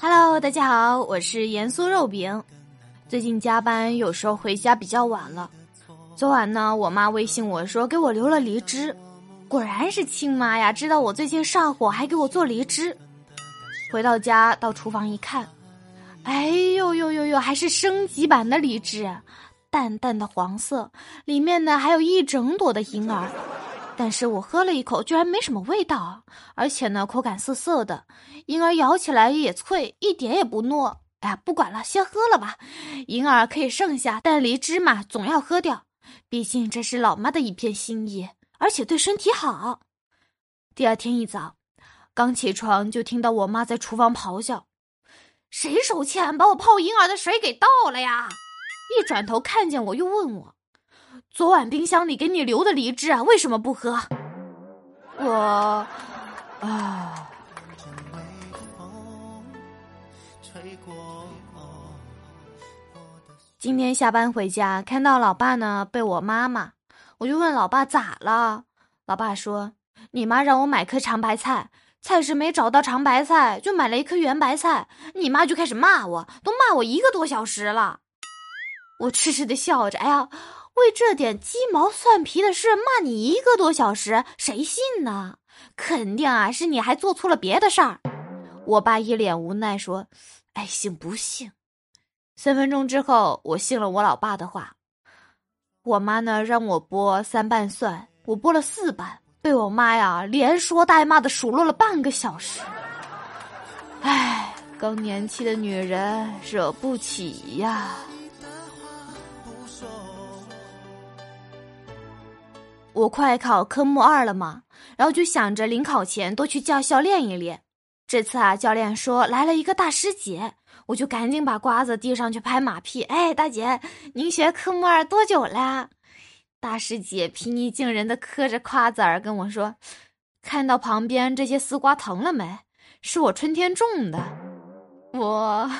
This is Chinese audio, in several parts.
Hello，大家好，我是盐酥肉饼。最近加班，有时候回家比较晚了。昨晚呢，我妈微信我说给我留了梨汁，果然是亲妈呀，知道我最近上火，还给我做梨汁。回到家，到厨房一看，哎呦呦呦呦，还是升级版的梨汁，淡淡的黄色，里面呢还有一整朵的银耳。但是我喝了一口，居然没什么味道，而且呢，口感涩涩的，银耳咬起来也脆，一点也不糯。哎呀，不管了，先喝了吧。银耳可以剩下，但梨汁嘛，总要喝掉，毕竟这是老妈的一片心意，而且对身体好。第二天一早，刚起床就听到我妈在厨房咆哮：“谁手欠把我泡银耳的水给倒了呀？”一转头看见我，又问我。昨晚冰箱里给你留的梨汁啊，为什么不喝？我啊。今天下班回家，看到老爸呢被我妈骂，我就问老爸咋了？老爸说：“你妈让我买颗长白菜，菜市没找到长白菜，就买了一颗圆白菜。你妈就开始骂我，都骂我一个多小时了。”我痴痴的笑着，哎呀。为这点鸡毛蒜皮的事骂你一个多小时，谁信呢？肯定啊，是你还做错了别的事儿。我爸一脸无奈说：“爱信不信。”三分钟之后，我信了我老爸的话。我妈呢，让我剥三瓣蒜，我剥了四瓣，被我妈呀连说带骂的数落了半个小时。唉，更年期的女人惹不起呀。我快考科目二了嘛，然后就想着临考前多去驾校练一练。这次啊，教练说来了一个大师姐，我就赶紧把瓜子递上去拍马屁。哎，大姐，您学科目二多久了？大师姐平易近人的嗑着瓜子儿跟我说：“看到旁边这些丝瓜疼了没？是我春天种的。”我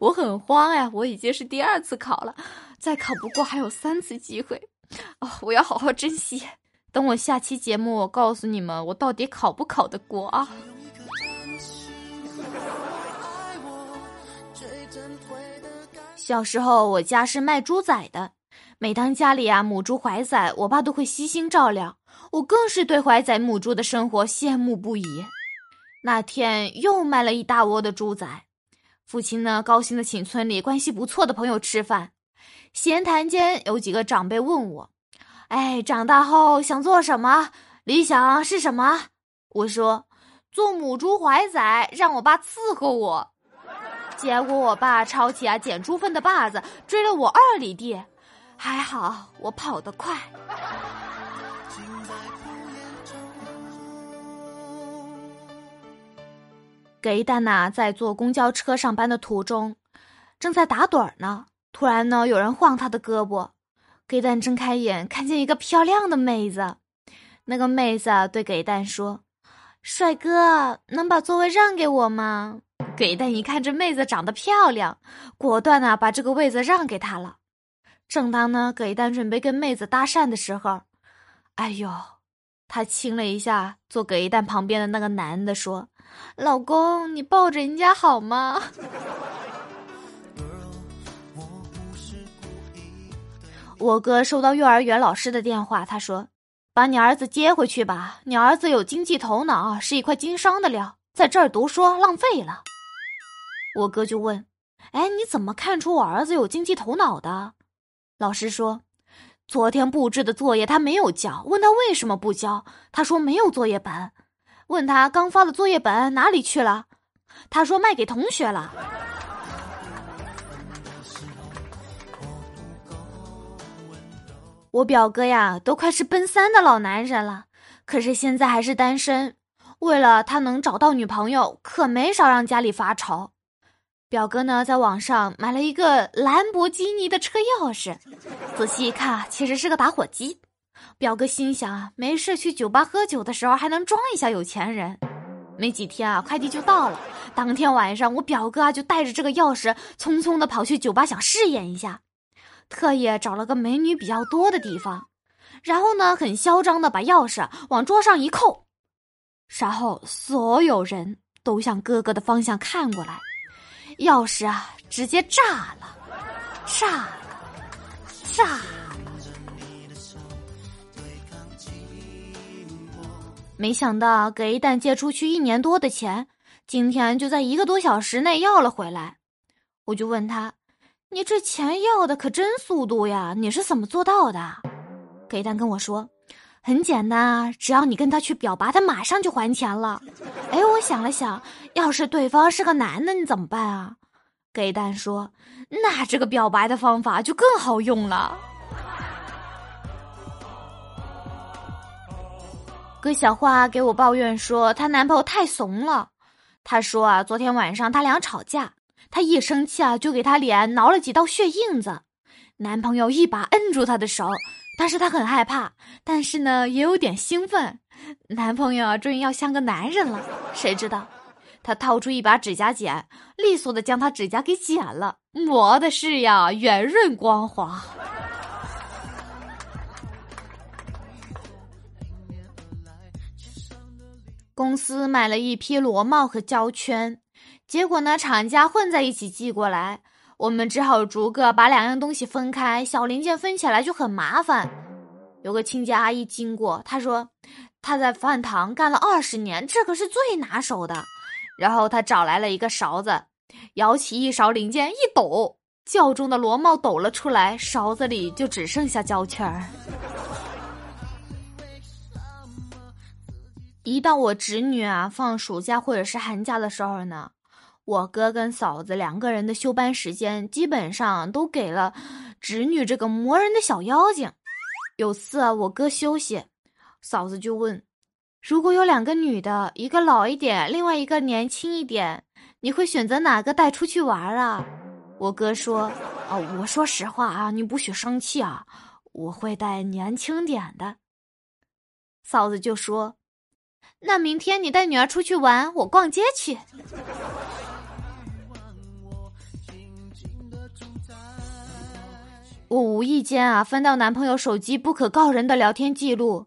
我很慌呀，我已经是第二次考了。再考不过还有三次机会，哦，我要好好珍惜。等我下期节目，我告诉你们我到底考不考得过啊？小时候我家是卖猪仔的，每当家里啊母猪怀仔，我爸都会悉心照料，我更是对怀仔母猪的生活羡慕不已。那天又卖了一大窝的猪仔，父亲呢高兴的请村里关系不错的朋友吃饭。闲谈间，有几个长辈问我：“哎，长大后想做什么？理想是什么？”我说：“做母猪怀崽，让我爸伺候我。”结果我爸抄起啊捡猪粪的把子，追了我二里地。还好我跑得快。给蛋呐，在坐公交车上班的途中，正在打盹呢。突然呢，有人晃他的胳膊，给蛋睁开眼，看见一个漂亮的妹子。那个妹子对给蛋说：“帅哥，能把座位让给我吗？”给蛋一看这妹子长得漂亮，果断呢把这个位子让给她了。正当呢给蛋准备跟妹子搭讪的时候，哎呦，他亲了一下坐给蛋旁边的那个男的，说：“老公，你抱着人家好吗？” 我哥收到幼儿园老师的电话，他说：“把你儿子接回去吧，你儿子有经济头脑，是一块经商的料，在这儿读书浪费了。”我哥就问：“哎，你怎么看出我儿子有经济头脑的？”老师说：“昨天布置的作业他没有交，问他为什么不交，他说没有作业本。问他刚发的作业本哪里去了，他说卖给同学了。”我表哥呀，都快是奔三的老男人了，可是现在还是单身。为了他能找到女朋友，可没少让家里发愁。表哥呢，在网上买了一个兰博基尼的车钥匙，仔细一看，其实是个打火机。表哥心想啊，没事去酒吧喝酒的时候还能装一下有钱人。没几天啊，快递就到了。当天晚上，我表哥啊就带着这个钥匙，匆匆的跑去酒吧，想试验一下。特意找了个美女比较多的地方，然后呢，很嚣张的把钥匙往桌上一扣。然后所有人都向哥哥的方向看过来，钥匙啊，直接炸了，炸了，炸！没想到给一蛋借出去一年多的钱，今天就在一个多小时内要了回来。我就问他：“你这钱要的可真速度呀，你是怎么做到的？”给蛋跟我说。很简单啊，只要你跟他去表白，他马上就还钱了。哎，我想了想，要是对方是个男的，你怎么办啊？给蛋说，那这个表白的方法就更好用了。葛小花给我抱怨说，她男朋友太怂了。她说啊，昨天晚上他俩吵架，她一生气啊，就给他脸挠了几道血印子。男朋友一把摁住她的手。但是她很害怕，但是呢，也有点兴奋。男朋友啊终于要像个男人了，谁知道，他掏出一把指甲剪，利索的将她指甲给剪了，磨的是呀，圆润光滑。公司买了一批螺帽和胶圈，结果呢，厂家混在一起寄过来。我们只好逐个把两样东西分开，小零件分起来就很麻烦。有个清洁阿姨经过，她说她在饭堂干了二十年，这可是最拿手的。然后她找来了一个勺子，舀起一勺零件一抖，窖中的螺帽抖了出来，勺子里就只剩下胶圈儿。一到我侄女啊放暑假或者是寒假的时候呢。我哥跟嫂子两个人的休班时间，基本上都给了侄女这个磨人的小妖精。有次啊，我哥休息，嫂子就问：“如果有两个女的，一个老一点，另外一个年轻一点，你会选择哪个带出去玩啊？”我哥说：“啊，我说实话啊，你不许生气啊，我会带年轻点的。”嫂子就说：“那明天你带女儿出去玩，我逛街去。”我无意间啊翻到男朋友手机不可告人的聊天记录，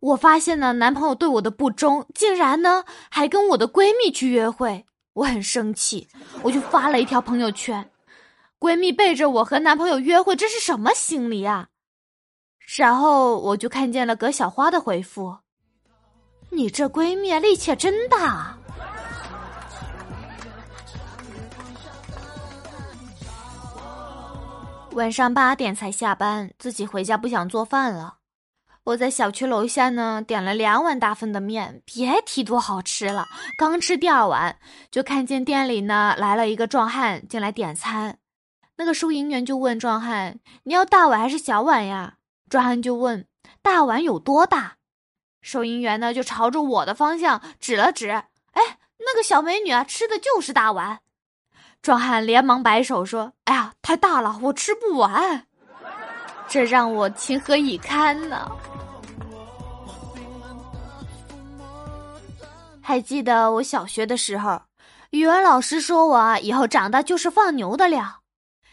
我发现呢男朋友对我的不忠，竟然呢还跟我的闺蜜去约会，我很生气，我就发了一条朋友圈，闺蜜背着我和男朋友约会，这是什么心理啊？然后我就看见了葛小花的回复，你这闺蜜力气真大。晚上八点才下班，自己回家不想做饭了。我在小区楼下呢，点了两碗大份的面，别提多好吃了。刚吃第二碗，就看见店里呢来了一个壮汉进来点餐。那个收银员就问壮汉：“你要大碗还是小碗呀？”壮汉就问：“大碗有多大？”收银员呢就朝着我的方向指了指：“哎，那个小美女啊，吃的就是大碗。”壮汉连忙摆手说：“哎呀，太大了，我吃不完。”这让我情何以堪呢？还记得我小学的时候，语文老师说我以后长大就是放牛的料。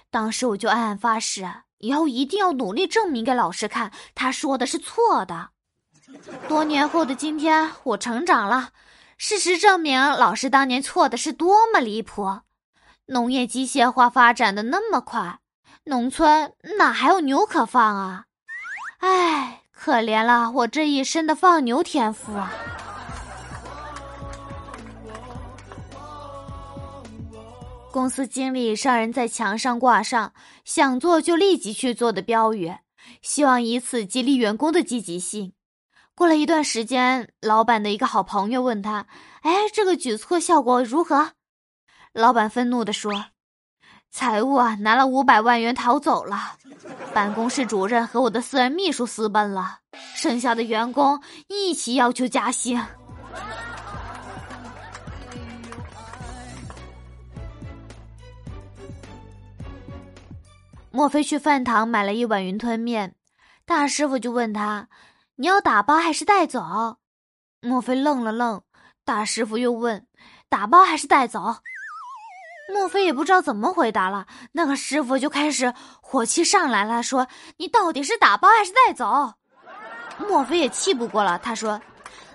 当时我就暗暗发誓，以后一定要努力证明给老师看，他说的是错的。多年后的今天，我成长了，事实证明，老师当年错的是多么离谱。农业机械化发展的那么快，农村哪还有牛可放啊？唉，可怜了我这一身的放牛天赋啊！公司经理让人在墙上挂上“想做就立即去做”的标语，希望以此激励员工的积极性。过了一段时间，老板的一个好朋友问他：“哎，这个举措效果如何？”老板愤怒地说：“财务啊，拿了五百万元逃走了。办公室主任和我的私人秘书私奔了，剩下的员工一起要求加薪。”莫非去饭堂买了一碗云吞面，大师傅就问他：“你要打包还是带走？”莫非愣了愣，大师傅又问：“打包还是带走？”莫非也不知道怎么回答了，那个师傅就开始火气上来了，说：“你到底是打包还是带走？”莫非也气不过了，他说：“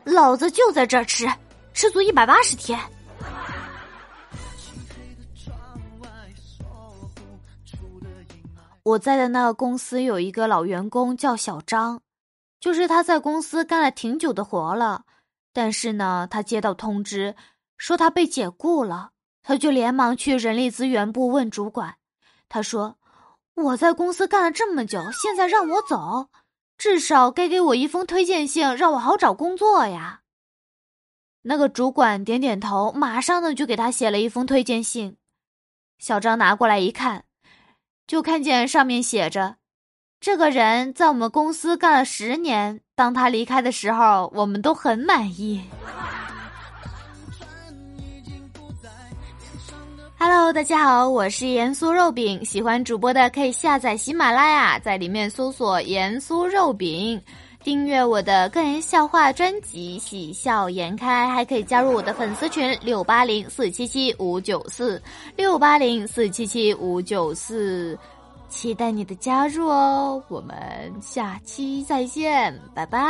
老子就在这儿吃，吃足一百八十天。我在的那个公司有一个老员工叫小张，就是他在公司干了挺久的活了，但是呢，他接到通知说他被解雇了，他就连忙去人力资源部问主管，他说：“我在公司干了这么久，现在让我走，至少该给我一封推荐信，让我好找工作呀。”那个主管点点头，马上呢就给他写了一封推荐信，小张拿过来一看。就看见上面写着：“这个人在我们公司干了十年，当他离开的时候，我们都很满意。” Hello，大家好，我是盐酥肉饼。喜欢主播的可以下载喜马拉雅，在里面搜索“盐酥肉饼”。订阅我的个人笑话专辑《喜笑颜开》，还可以加入我的粉丝群六八零四七七五九四六八零四七七五九四，期待你的加入哦！我们下期再见，拜拜。